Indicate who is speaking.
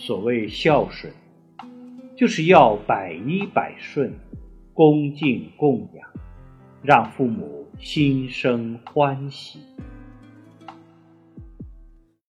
Speaker 1: 所谓孝顺就是要百依百顺恭敬供养让父母心生欢喜。